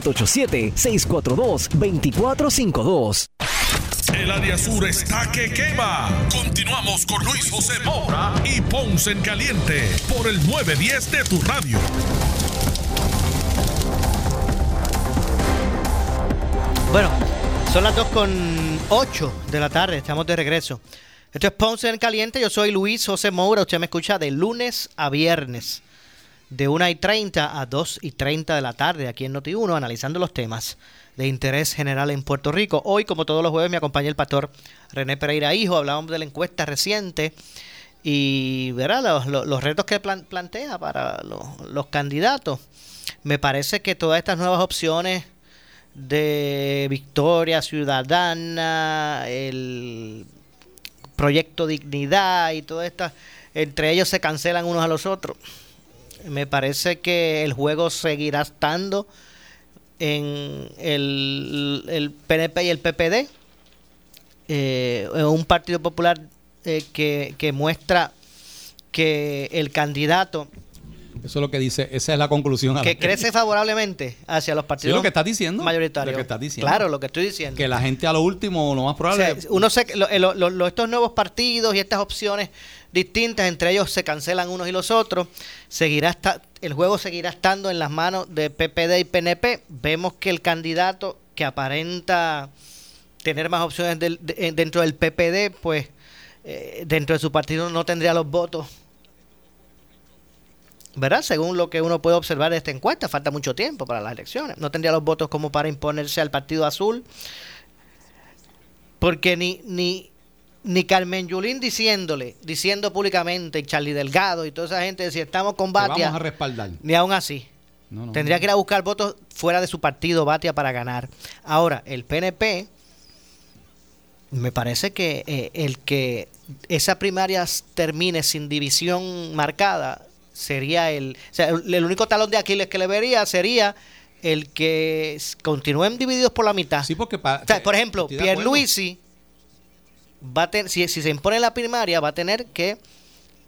Speaker 21: 787-642-2452.
Speaker 1: El área sur está que quema. Continuamos con Luis José Moura y Ponce en Caliente por el 910 de tu radio.
Speaker 2: Bueno, son las 2 con 8 de la tarde, estamos de regreso. Esto es Ponce en Caliente, yo soy Luis José Moura, usted me escucha de lunes a viernes, de 1 y 30 a 2 y 30 de la tarde, aquí en Noti1, analizando los temas de interés general en Puerto Rico. Hoy, como todos los jueves, me acompaña el pastor René Pereira Hijo, hablábamos de la encuesta reciente y verá los, retos que plan- plantea para los, los candidatos. Me parece que todas estas nuevas opciones de Victoria Ciudadana, el Proyecto Dignidad y todas estas, entre ellos se cancelan unos a los otros. Me parece que el juego seguirá estando en el, el PNP y el PPD. Eh, un Partido Popular eh, que, que muestra que el candidato
Speaker 22: Eso es lo que dice, esa es la conclusión.
Speaker 2: que crece favorablemente hacia los
Speaker 22: Sí,
Speaker 2: partidos
Speaker 22: lo que estás diciendo.
Speaker 2: mayoritarios.
Speaker 22: Lo que estás diciendo.
Speaker 2: Claro, lo que estoy diciendo.
Speaker 22: Que la gente a lo último, lo más probable.
Speaker 2: O sea, uno se, lo- lo- lo- lo- estos nuevos partidos y estas opciones distintas, entre ellos se cancelan unos y los otros, seguirá esta- el juego seguirá estando en las manos de PPD y PNP. Vemos que el candidato que aparenta tener más opciones del- de- dentro del PPD, pues eh, dentro de su partido no tendría los votos. ¿Verdad? Según lo que uno puede observar de esta encuesta, falta mucho tiempo para las elecciones. No tendría los votos como para imponerse al Partido Azul porque ni, ni, ni Carmen Yulín diciéndole, diciendo públicamente, Charlie Delgado y toda esa gente, si estamos con Batia,
Speaker 22: vamos a respaldar.
Speaker 2: ni aún así.
Speaker 22: No, no,
Speaker 2: Tendría
Speaker 22: no.
Speaker 2: que ir a buscar votos fuera de su partido, Batia, para ganar. Ahora, el PNP, me parece que eh, el que esa primaria termine sin división marcada sería el. O sea, el, el único talón de Aquiles que le vería sería el que continúen divididos por la mitad.
Speaker 22: Sí, porque para.
Speaker 2: O sea, por ejemplo,
Speaker 22: de acuerdo.
Speaker 2: Pierluisi va a tener, si, si se impone la primaria, va a tener que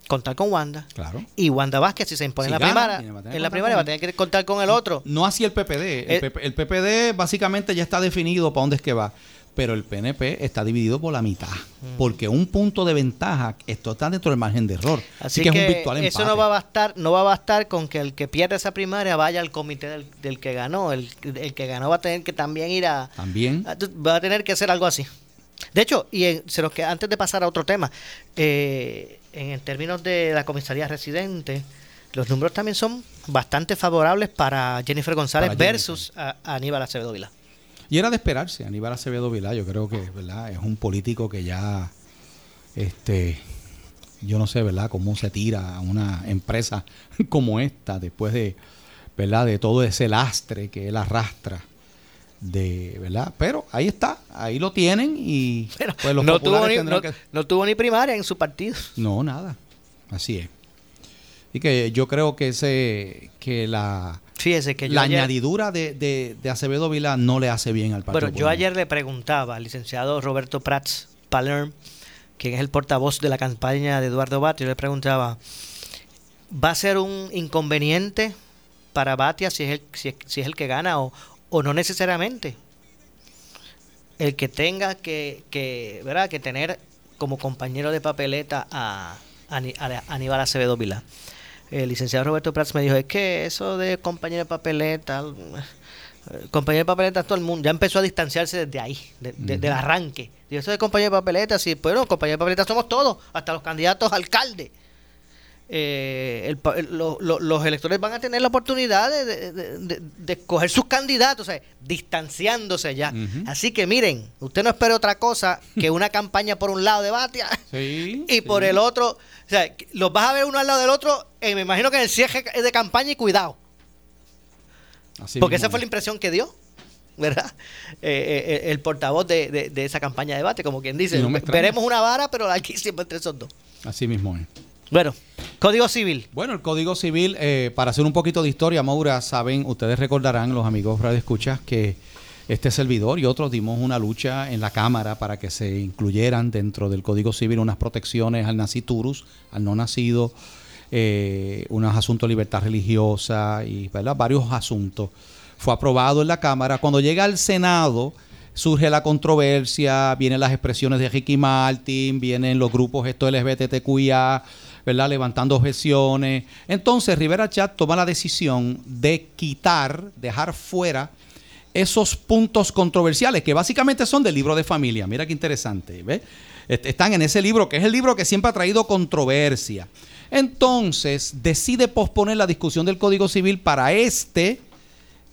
Speaker 2: contar con Wanda.
Speaker 22: Claro.
Speaker 2: Y Wanda Vázquez, si se impone
Speaker 22: Si
Speaker 2: en la
Speaker 22: gana,
Speaker 2: primaria, en la primaria va a tener que contar con el otro.
Speaker 22: No así el PPD. El,
Speaker 2: Eh,
Speaker 22: el PPD básicamente ya está definido para dónde es que va. Pero el PNP está dividido por la mitad.
Speaker 2: Mm.
Speaker 22: Porque un punto de ventaja, esto está dentro del margen de error. Así,
Speaker 2: Así
Speaker 22: que,
Speaker 2: que,
Speaker 22: es un virtual empate.
Speaker 2: eso no va a bastar, no va a bastar con que el que pierde esa primaria vaya al comité del, del que ganó. El, el que ganó va a tener que también ir a,
Speaker 22: También.
Speaker 2: a- va a tener que hacer algo así. De hecho, y en- se nos queda- antes de pasar a otro tema, eh, en, términos de la comisaría residente, los números también son bastante favorables para Jennifer González
Speaker 22: Para Jennifer.
Speaker 2: versus a, a Aníbal Acevedo Vila.
Speaker 22: Y era de esperarse, Aníbal Acevedo Vilá, yo creo que, ¿verdad? Es un político que ya, este, yo no sé, ¿verdad? Cómo se tira a una empresa como esta después de, ¿verdad? De todo ese lastre que él arrastra, de, ¿verdad? Pero ahí está, ahí lo tienen y pues los
Speaker 2: no, tuvo ni, no-
Speaker 22: que...
Speaker 2: no tuvo ni primaria en su partido.
Speaker 22: No, nada, así es. Y que yo creo que ese, que la...
Speaker 2: Fíjese que yo
Speaker 22: la
Speaker 2: ayer-
Speaker 22: añadidura de, de, de Acevedo Vilá no le hace bien al Partido
Speaker 2: Bueno, yo ayer le preguntaba al licenciado Roberto Prats Palerm, quien es el portavoz de la campaña de Eduardo Batia, yo le preguntaba, ¿va a ser un inconveniente para Batia si es el, si es, si es el que gana o, o no necesariamente? el que tenga que, que, ¿verdad? que tener como compañero de papeleta a, a Aníbal Acevedo Vilá. El licenciado Roberto Prats me dijo, es que eso de compañero de papeleta, eh, compañero de papeleta, todo el mundo ya empezó a distanciarse desde ahí, de- del arranque. Y eso de compañero de papeleta, sí, bueno, compañero de papeleta somos todos, hasta los candidatos a alcalde. Eh, el lo- lo- los electores van a tener la oportunidad de, de- de- de- escoger sus candidatos, o sea, distanciándose ya. Así que miren, usted no espere otra cosa que una campaña por un lado de Batia y por el otro, o sea, los vas a ver uno al lado del otro, eh, me imagino que en el cierre de campaña y cuidado,
Speaker 3: Así
Speaker 2: porque
Speaker 3: mismo
Speaker 2: esa fue la impresión que dio. ¿Verdad? Eh, eh, el portavoz de, de- de esa campaña de debate, como quien dice,
Speaker 3: no
Speaker 2: veremos una vara, pero larguísima entre esos dos.
Speaker 3: Así mismo es.
Speaker 2: Bueno, Código Civil.
Speaker 3: Bueno, el Código Civil, eh, para hacer un poquito de historia, Maura, saben, ustedes recordarán, los amigos Radio Escuchas, que este servidor y otros dimos una lucha en la Cámara para que se incluyeran dentro del Código Civil unas protecciones al naciturus, al no nacido, eh, unos asuntos de libertad religiosa y ¿verdad? varios asuntos. Fue aprobado en la Cámara. Cuando llega al Senado, surge la controversia, vienen las expresiones de Ricky Martin, vienen los grupos estos LGBTQIA, ¿verdad? Levantando objeciones. Entonces Rivera Chat toma la decisión de quitar, dejar fuera esos puntos controversiales que básicamente son del libro de familia. Mira qué interesante, ¿ves? Est- Están en ese libro, que es el libro que siempre ha traído controversia. Entonces decide posponer la discusión del Código Civil para este,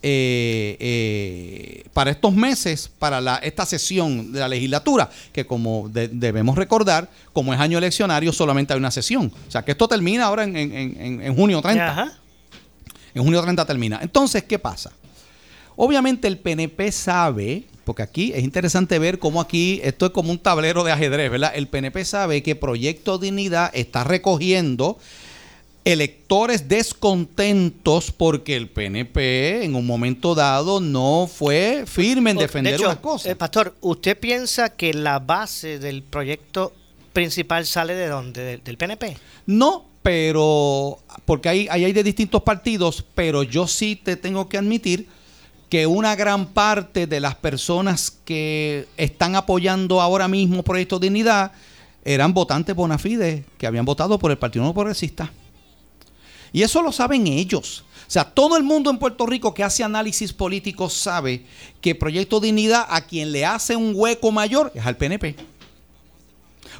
Speaker 3: eh, eh, para estos meses, para la, esta sesión de la legislatura, que como de- debemos recordar, como es año eleccionario, solamente hay una sesión. O sea que esto termina ahora en, en- en- en junio 30. En junio 30 termina. Entonces, ¿qué pasa? Obviamente el PNP sabe, porque aquí es interesante ver cómo aquí esto es como un tablero de ajedrez, ¿verdad? El PNP sabe que Proyecto Dignidad está recogiendo electores descontentos porque el PNP en un momento dado no fue firme en defender
Speaker 2: de hecho,
Speaker 3: unas cosas.
Speaker 2: eh, pastor, ¿usted piensa que la base del proyecto principal sale de dónde? ¿Del, del PNP?
Speaker 3: No, pero porque hay, ahí hay de distintos partidos, pero yo sí te tengo que admitir que una gran parte de las personas que están apoyando ahora mismo Proyecto Dignidad eran votantes bona fide que habían votado por el Partido Nuevo Progresista. Y eso lo saben ellos. O sea, todo el mundo en Puerto Rico que hace análisis político sabe que Proyecto Dignidad a quien le hace un hueco mayor es al PNP.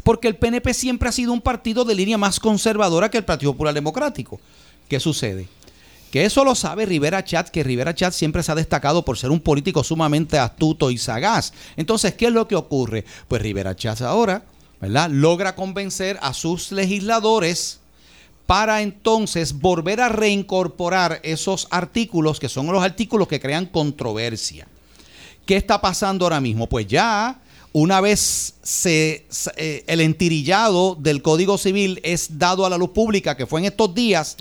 Speaker 3: Porque el PNP siempre ha sido un partido de línea más conservadora que el Partido Popular Democrático. ¿Qué sucede? Que eso lo sabe Rivera Chat, que Rivera Chat siempre se ha destacado por ser un político sumamente astuto y sagaz. Entonces, ¿qué es lo que ocurre? Pues Rivera Chat ahora, ¿verdad? Logra convencer a sus legisladores para entonces volver a reincorporar esos artículos que son los artículos que crean controversia. ¿Qué está pasando ahora mismo? Pues ya una vez se, eh, el entirillado del Código Civil es dado a la luz pública, que fue en estos días,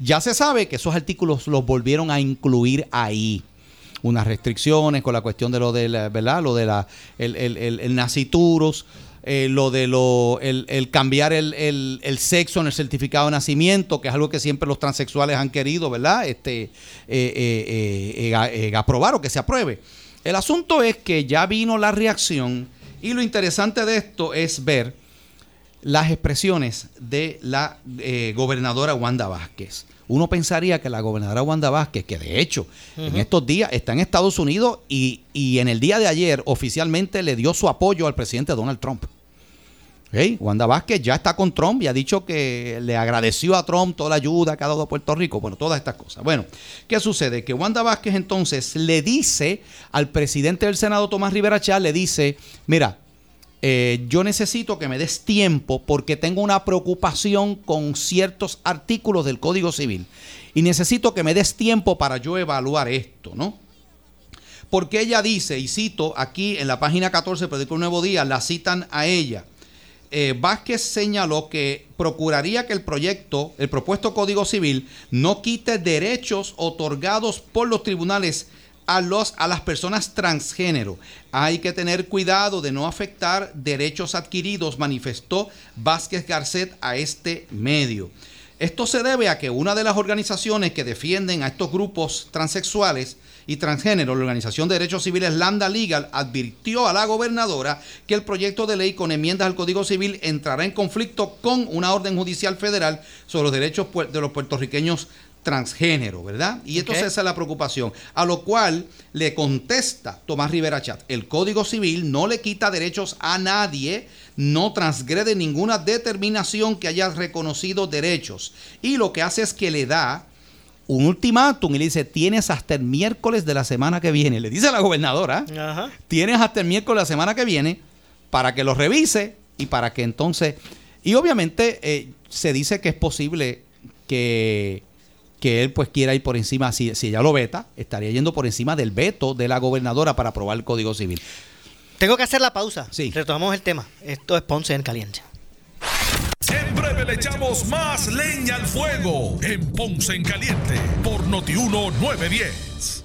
Speaker 3: ya se sabe que esos artículos los volvieron a incluir ahí. Unas restricciones con la cuestión de lo de la, ¿verdad? Lo de la, el, el, el- el nacituros, eh, lo de lo, el, el cambiar el, el- el sexo en el certificado de nacimiento, que es algo que siempre los transexuales han querido, ¿verdad? Este, eh, eh, eh, aprobar o que se apruebe. El asunto es que ya vino la reacción y lo interesante de esto es ver las expresiones de la gobernadora Wanda Vázquez. Uno pensaría que la gobernadora Wanda Vázquez, que de hecho en estos días está en Estados Unidos y, y en el día de ayer oficialmente le dio su apoyo al presidente Donald Trump. ¿Ok? Wanda Vázquez ya está con Trump y ha dicho que le agradeció a Trump toda la ayuda que ha dado a Puerto Rico. Bueno, todas estas cosas. Bueno, ¿qué sucede? Que Wanda Vázquez entonces le dice al presidente del Senado, Tomás Rivera Chá, le dice, mira, eh, yo necesito que me des tiempo porque tengo una preocupación con ciertos artículos del Código Civil y necesito que me des tiempo para yo evaluar esto, ¿no? Porque ella dice, y cito aquí en la página 14 del Periódico Nuevo Día, la citan a ella. Eh, Vázquez señaló que procuraría que el proyecto, el propuesto Código Civil, no quite derechos otorgados por los tribunales a, los, a las personas transgénero. Hay que tener cuidado de no afectar derechos adquiridos, manifestó Vázquez Garcet a este medio. Esto se debe a que una de las organizaciones que defienden a estos grupos transexuales y transgénero, la Organización de Derechos Civiles Lambda Legal, advirtió a la gobernadora que el proyecto de ley con enmiendas al Código Civil entrará en conflicto con una orden judicial federal sobre los derechos de los puertorriqueños transgénero, ¿verdad? Y entonces
Speaker 2: Ok.
Speaker 3: esa es la preocupación. A lo cual le contesta Tomás Rivera Chat, el Código Civil no le quita derechos a nadie, no transgrede ninguna determinación que haya reconocido derechos. Y lo que hace es que le da un ultimátum y le dice, tienes hasta el miércoles de la semana que viene. Le dice a la gobernadora,
Speaker 2: Ajá.
Speaker 3: tienes hasta el miércoles de la semana que viene para que lo revise y para que entonces... Y obviamente eh, se dice que es posible que, que él pues quiera ir por encima, si, si ella lo veta, estaría yendo por encima del veto de la gobernadora para aprobar el Código Civil.
Speaker 2: Tengo que hacer la pausa.
Speaker 3: Sí.
Speaker 2: Retomamos el tema. Esto es Ponce en Caliente.
Speaker 1: En breve le echamos más leña al fuego en Ponce en Caliente por Notiuno 910.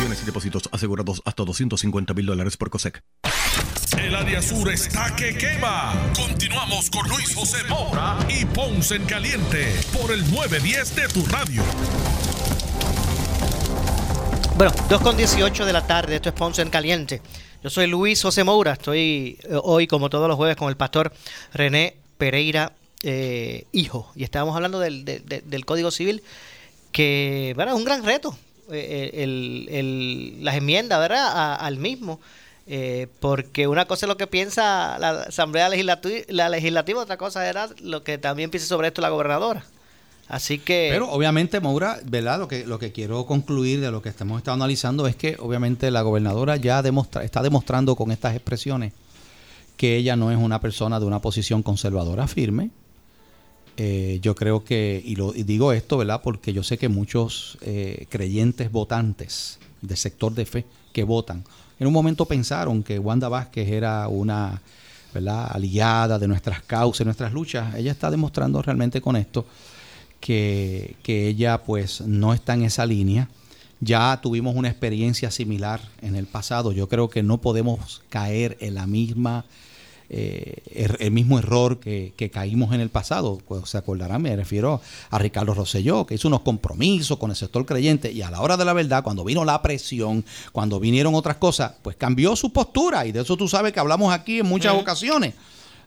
Speaker 8: Y depósitos asegurados hasta 250 mil dólares por COSEC.
Speaker 1: El área sur está que quema. Continuamos con Luis José Moura y Ponce en Caliente por el 910 de tu radio.
Speaker 2: Bueno, 2 con 18 de la tarde, esto es Ponce en Caliente. Yo soy Luis José Moura, estoy eh, hoy como todos los jueves con el pastor René Pereira eh, Hijo. Y estábamos hablando del, del- del- Código Civil, que bueno, es un gran reto, el- el- las enmiendas ¿verdad? Al mismo. eh, porque una cosa es lo que piensa la Asamblea Legislati- la Legislativa, otra cosa era lo que también piensa sobre esto la gobernadora. Así que...
Speaker 3: Pero obviamente, Maura, ¿verdad? Lo que, lo que quiero concluir de lo que hemos estado analizando es que obviamente la gobernadora ya demostra, está demostrando con estas expresiones que ella no es una persona de una posición conservadora firme. Eh, yo creo que, y, lo, digo esto, ¿verdad? Porque yo sé que muchos eh, creyentes votantes del sector de fe que votan, en un momento pensaron que Wanda Vázquez era una ¿verdad? aliada de nuestras causas, nuestras luchas. Ella está demostrando realmente con esto que, que ella pues no está en esa línea. Ya tuvimos una experiencia similar en el pasado. Yo creo que no podemos caer en la misma eh, er- el mismo error que, que caímos en el pasado. Pues, se acordarán, me refiero a Ricardo Rosselló, que hizo unos compromisos con el sector creyente y a la hora de la verdad, cuando vino la presión, cuando vinieron otras cosas, pues cambió su postura y de eso tú sabes que hablamos aquí en muchas ocasiones.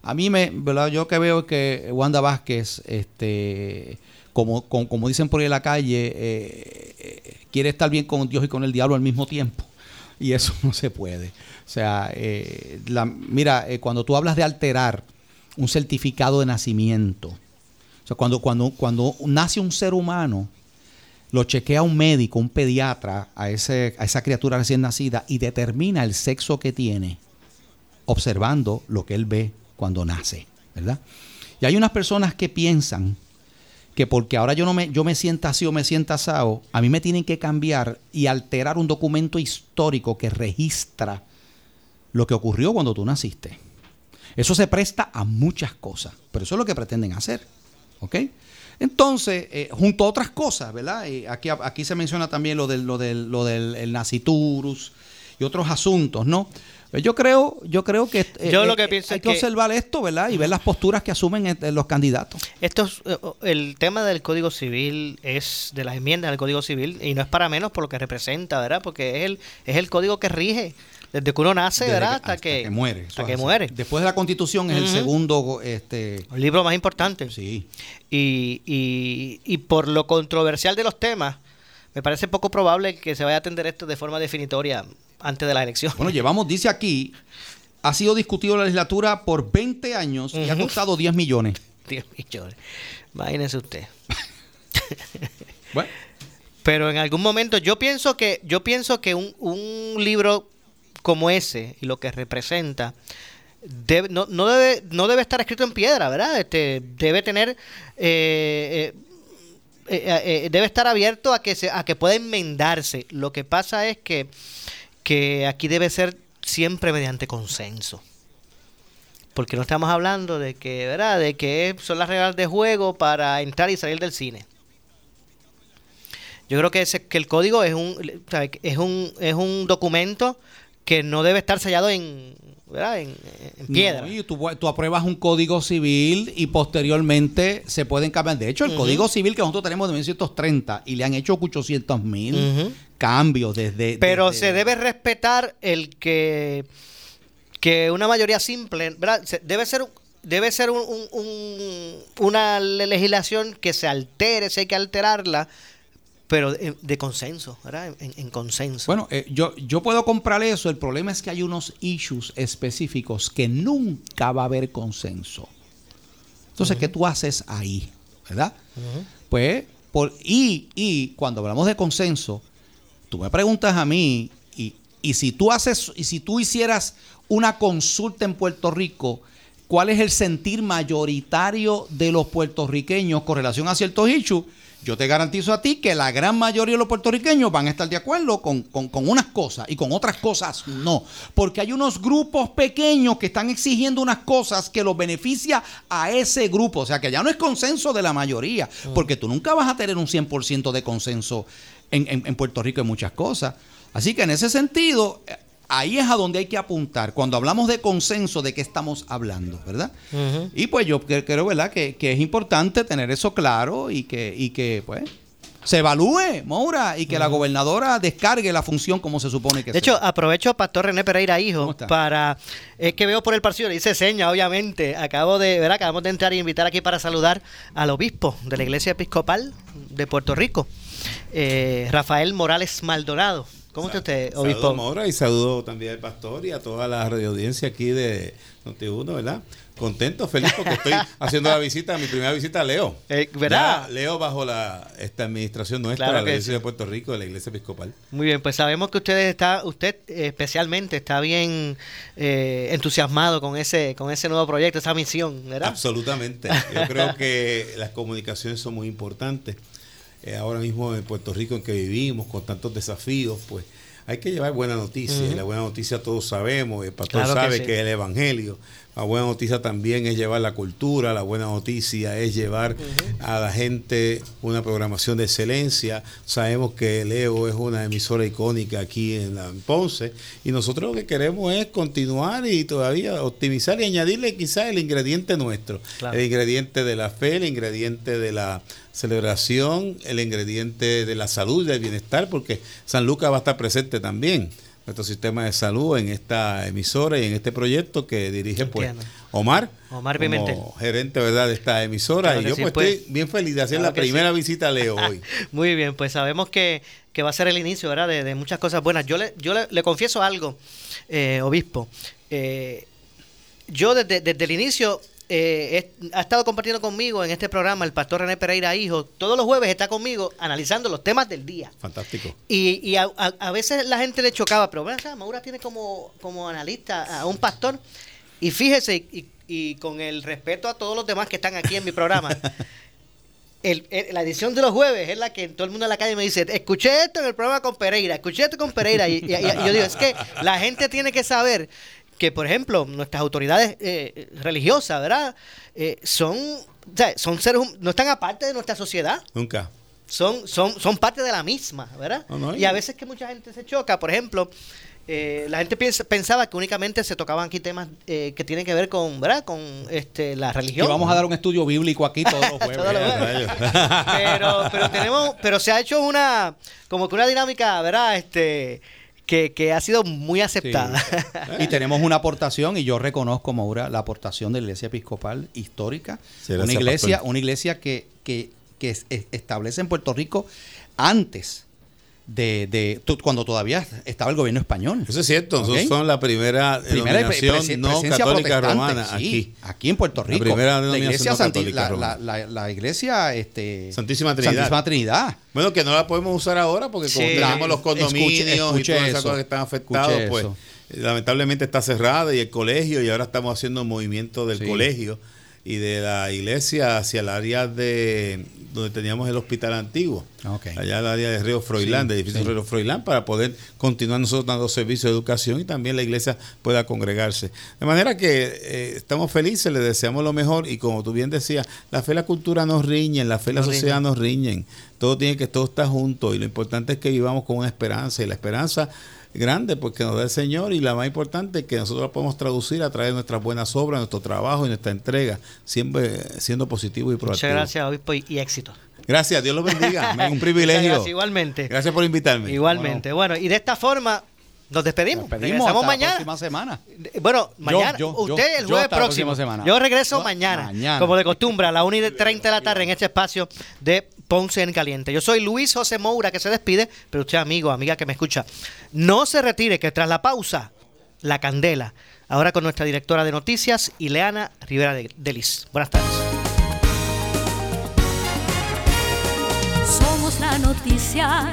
Speaker 3: A mí me, ¿verdad? yo que veo que Wanda Vázquez, este, como, como, como dicen por ahí en la calle, eh, eh, quiere estar bien con Dios y con el diablo al mismo tiempo. Y eso no se puede. O sea, eh, la- mira, eh, cuando tú hablas de alterar un certificado de nacimiento, o sea, cuando, cuando, cuando nace un ser humano, lo chequea un médico, un pediatra a, ese, a esa criatura recién nacida y determina el sexo que tiene observando lo que él ve cuando nace, ¿verdad? Y hay unas personas que piensan que porque ahora yo no me, yo me sienta así o me sienta asado, a mí me tienen que cambiar y alterar un documento histórico que registra lo que ocurrió cuando tú naciste. Eso se presta a muchas cosas, pero eso es lo que pretenden hacer, ¿ok? Entonces, eh, junto a otras cosas, ¿verdad? Eh, aquí, aquí se menciona también lo del, lo del, lo del el naciturus y otros asuntos, ¿no? Pues Yo creo, yo creo que, eh,
Speaker 2: Yo lo
Speaker 3: eh,
Speaker 2: que pienso
Speaker 3: hay
Speaker 2: es
Speaker 3: que observar esto, ¿verdad? Y ver las posturas que asumen eh, los candidatos.
Speaker 2: Esto es, eh, el tema del Código Civil es de las enmiendas del Código Civil y no es para menos por lo que representa, ¿verdad? Porque es el, es el código que rige Desde que uno nace,
Speaker 3: Desde
Speaker 2: ¿verdad?
Speaker 3: que-
Speaker 2: hasta, que,
Speaker 3: muere.
Speaker 2: Hasta que muere.
Speaker 3: Después de la Constitución es el segundo este
Speaker 2: El libro más importante.
Speaker 3: Sí.
Speaker 2: Y, y, y por lo controversial de los temas, me parece poco probable que se vaya a atender esto de forma definitoria antes de la elección.
Speaker 3: Bueno, llevamos, dice aquí, ha sido discutido la legislatura por 20 años y ha costado 10 millones.
Speaker 2: 10 millones. Imagínese usted.
Speaker 3: Bueno.
Speaker 2: Pero en algún momento yo pienso que yo pienso que un, un libro como ese y lo que representa debe- no, no debe no debe estar escrito en piedra, ¿verdad? Este debe tener eh, eh, eh, eh, debe estar abierto a que se, a que pueda enmendarse. Lo que pasa es que que aquí debe ser siempre mediante consenso. Porque no estamos hablando de que, ¿verdad? De que son las reglas de juego para entrar y salir del cine. Yo creo que, ese- que el código es un, es un es un documento que no debe estar sellado en, ¿verdad? en, en piedra.
Speaker 3: No, y tú, tú apruebas un código civil y posteriormente se pueden cambiar. De hecho, el código civil que nosotros tenemos de 1930 y le han hecho 800 mil cambios desde...
Speaker 2: Pero
Speaker 3: desde-
Speaker 2: se debe respetar el que que una mayoría simple, ¿verdad? Se- Debe ser debe ser un- un- un- una legislación que se altere, si hay que alterarla, pero de, de consenso, ¿verdad? En, en consenso.
Speaker 3: Bueno, eh, yo, yo puedo comprar eso. El problema es que hay unos issues específicos que nunca va a haber consenso. Entonces, ¿qué tú haces ahí? ¿Verdad? Pues, por, y, y cuando hablamos de consenso, tú me preguntas a mí, y, y si tú haces, y si tú hicieras una consulta en Puerto Rico, ¿cuál es el sentir mayoritario de los puertorriqueños con relación a ciertos issues? Yo te garantizo a ti que la gran mayoría de los puertorriqueños van a estar de acuerdo con, con- con unas cosas y con otras cosas no. Porque hay unos grupos pequeños que están exigiendo unas cosas que los beneficia a ese grupo. O sea que ya no es consenso de la mayoría. Porque tú nunca vas a tener un 100% de consenso en, en- en Puerto Rico en muchas cosas. Así que en ese sentido, eh, ahí es a donde hay que apuntar. Cuando hablamos de consenso, ¿de qué estamos hablando? ¿Verdad? Y pues yo cre- creo, ¿verdad?, que, que es importante tener eso claro y que, y que pues, se evalúe, Moura, y que la gobernadora descargue la función como se supone que
Speaker 2: De
Speaker 3: sea.
Speaker 2: hecho, aprovecho, Pastor René Pereira, hijo, para. Es que veo por el partido, le dice seña, obviamente. Acabo de, ver, acabamos de entrar y invitar aquí para saludar al obispo de la Iglesia Episcopal de Puerto Rico, eh, Rafael Morales Maldonado. ¿Cómo está usted, obispo?
Speaker 23: Maura, y saludo también al pastor y a toda la radioaudiencia aquí de Noti1, ¿verdad? Contento, feliz porque estoy haciendo la visita, mi primera visita a Leo.
Speaker 2: Eh, ¿verdad?
Speaker 23: Ya Leo bajo la esta administración nuestra,
Speaker 2: Claro
Speaker 23: la Iglesia
Speaker 2: sí.
Speaker 23: de Puerto Rico, de la Iglesia Episcopal.
Speaker 2: Muy bien, pues sabemos que usted está, usted eh, especialmente está bien eh, entusiasmado con ese, con ese nuevo proyecto, esa misión, ¿verdad?
Speaker 23: Absolutamente. Yo creo que las comunicaciones son muy importantes. Eh, ahora mismo en Puerto Rico en que vivimos con tantos desafíos, pues hay que llevar buena noticia. Y la buena noticia todos sabemos, el pastor
Speaker 2: Claro que
Speaker 23: sabe
Speaker 2: sí.
Speaker 23: que es el Evangelio. La buena noticia también es llevar la cultura, la buena noticia es llevar a la gente una programación de excelencia. Sabemos que Leo es una emisora icónica aquí en, la, en Ponce y nosotros lo que queremos es continuar y todavía optimizar y añadirle quizás el ingrediente nuestro,
Speaker 2: Claro.
Speaker 23: el ingrediente de la fe, el ingrediente de la celebración, el ingrediente de la salud y del bienestar, porque San Lucas va a estar presente también nuestro sistema de salud en esta emisora y en este proyecto que dirige pues. Omar,
Speaker 2: Omar
Speaker 23: como
Speaker 2: Pimentel.
Speaker 23: gerente verdad de esta emisora
Speaker 2: Claro
Speaker 23: y yo
Speaker 2: sí,
Speaker 23: pues,
Speaker 2: pues.
Speaker 23: estoy bien feliz de hacer
Speaker 2: Claro
Speaker 23: la primera
Speaker 2: sí.
Speaker 23: visita a Leo hoy.
Speaker 2: Muy bien, pues sabemos que, que va a ser el inicio, ¿verdad? De, de muchas cosas buenas. Yo le, yo le, le confieso algo, eh, obispo. Eh, yo desde, desde el inicio eh, ha estado compartiendo conmigo en este programa el pastor René Pereira Hijo. Todos los jueves está conmigo analizando los temas del día.
Speaker 23: Fantástico.
Speaker 2: Y, y a, a- a veces la gente le chocaba, pero bueno, o sea, Maura tiene como, como analista a un pastor. Y fíjese, y, y con el respeto a todos los demás que están aquí en mi programa, el- el- la edición de los jueves es la que todo el mundo en la calle me dice, escuché esto en el programa con Pereira, escuché esto con Pereira. Y, y- y yo digo, es que la gente tiene que saber que, por ejemplo, nuestras autoridades eh, religiosas, ¿verdad? Eh, son, o sea, son seres, no están aparte de nuestra sociedad
Speaker 23: Nunca.
Speaker 2: son, son, son parte de la misma, ¿verdad?
Speaker 23: No, no,
Speaker 2: y
Speaker 23: y-
Speaker 2: a veces que mucha gente se choca, por ejemplo, eh, la gente piensa- pensaba que únicamente se tocaban aquí temas eh, que tienen que ver con, ¿verdad? Con este, la
Speaker 3: Y
Speaker 2: religión.
Speaker 3: vamos a dar un estudio bíblico aquí todos los jueves.
Speaker 2: Todos los jueves. pero, pero tenemos, pero se ha hecho una, como que una dinámica, ¿verdad? Este, que, que ha sido muy aceptada.
Speaker 3: Y tenemos una aportación, y yo reconozco, Maura, la aportación de la Iglesia Episcopal histórica.
Speaker 23: Sí,
Speaker 3: una iglesia,
Speaker 23: pastor.
Speaker 3: una iglesia que, que, que es- es- establece en Puerto Rico antes de, de tu- cuando todavía estaba el gobierno español.
Speaker 23: Eso es cierto, nosotros
Speaker 3: ¿Ok?
Speaker 23: somos la primera
Speaker 3: Primera
Speaker 23: denominación no católica romana
Speaker 3: sí,
Speaker 23: aquí.
Speaker 3: aquí en Puerto
Speaker 23: La
Speaker 3: Rico.
Speaker 23: primera
Speaker 3: la iglesia
Speaker 23: no
Speaker 3: Santi-
Speaker 23: católica
Speaker 3: la, la- la- la iglesia este,
Speaker 23: Santísima Trinidad.
Speaker 3: Santísima Trinidad.
Speaker 23: Bueno, que no la podemos usar ahora porque como tenemos los condominios
Speaker 3: escuche
Speaker 23: y todas esas cosas que están afectados,
Speaker 3: Escuche
Speaker 23: pues lamentablemente está cerrada y el colegio y ahora estamos haciendo movimiento del
Speaker 3: Sí.
Speaker 23: colegio y de la iglesia hacia el área de donde teníamos el hospital antiguo,
Speaker 3: Ok.
Speaker 23: allá el área de Río Froilán,
Speaker 3: Sí,
Speaker 23: de edificio
Speaker 3: sí.
Speaker 23: Río Froilán, para poder continuar nosotros dando servicios de educación y también la iglesia pueda congregarse. De manera que eh, estamos felices, le deseamos lo mejor y como tú bien decías, la fe y la cultura nos riñen, la fe y la
Speaker 2: Nos
Speaker 23: sociedad
Speaker 2: riñen.
Speaker 23: nos riñen. Todo tiene que, todo está junto y lo importante es que vivamos con una esperanza y la esperanza grande porque nos da el Señor y la más importante es que nosotros la podemos traducir a través de nuestras buenas obras, nuestro trabajo y nuestra entrega, siempre siendo positivo y proactivo.
Speaker 2: Muchas gracias, obispo, y, y éxito.
Speaker 23: Gracias, Dios los bendiga. un privilegio.
Speaker 2: gracias, igualmente.
Speaker 23: Gracias por invitarme.
Speaker 2: Igualmente. Bueno, y de esta forma nos despedimos.
Speaker 3: Pedimos
Speaker 2: Regresamos
Speaker 3: hasta
Speaker 2: mañana.
Speaker 3: la próxima semana.
Speaker 2: Bueno, mañana.
Speaker 3: yo, yo,
Speaker 2: usted el jueves próximo.
Speaker 3: próxima semana.
Speaker 2: Yo regreso
Speaker 3: Yo-
Speaker 2: mañana,
Speaker 3: mañana.
Speaker 2: Como de costumbre, a la 1 y 30 de la tarde en este espacio de Ponce en Caliente. Yo soy Luis José Moura que se despide, pero usted, amigo, amiga que me escucha, no se retire, que tras la pausa, la candela. Ahora con nuestra directora de noticias, Ileana Rivera de Delis. Buenas tardes.
Speaker 4: Somos la noticia.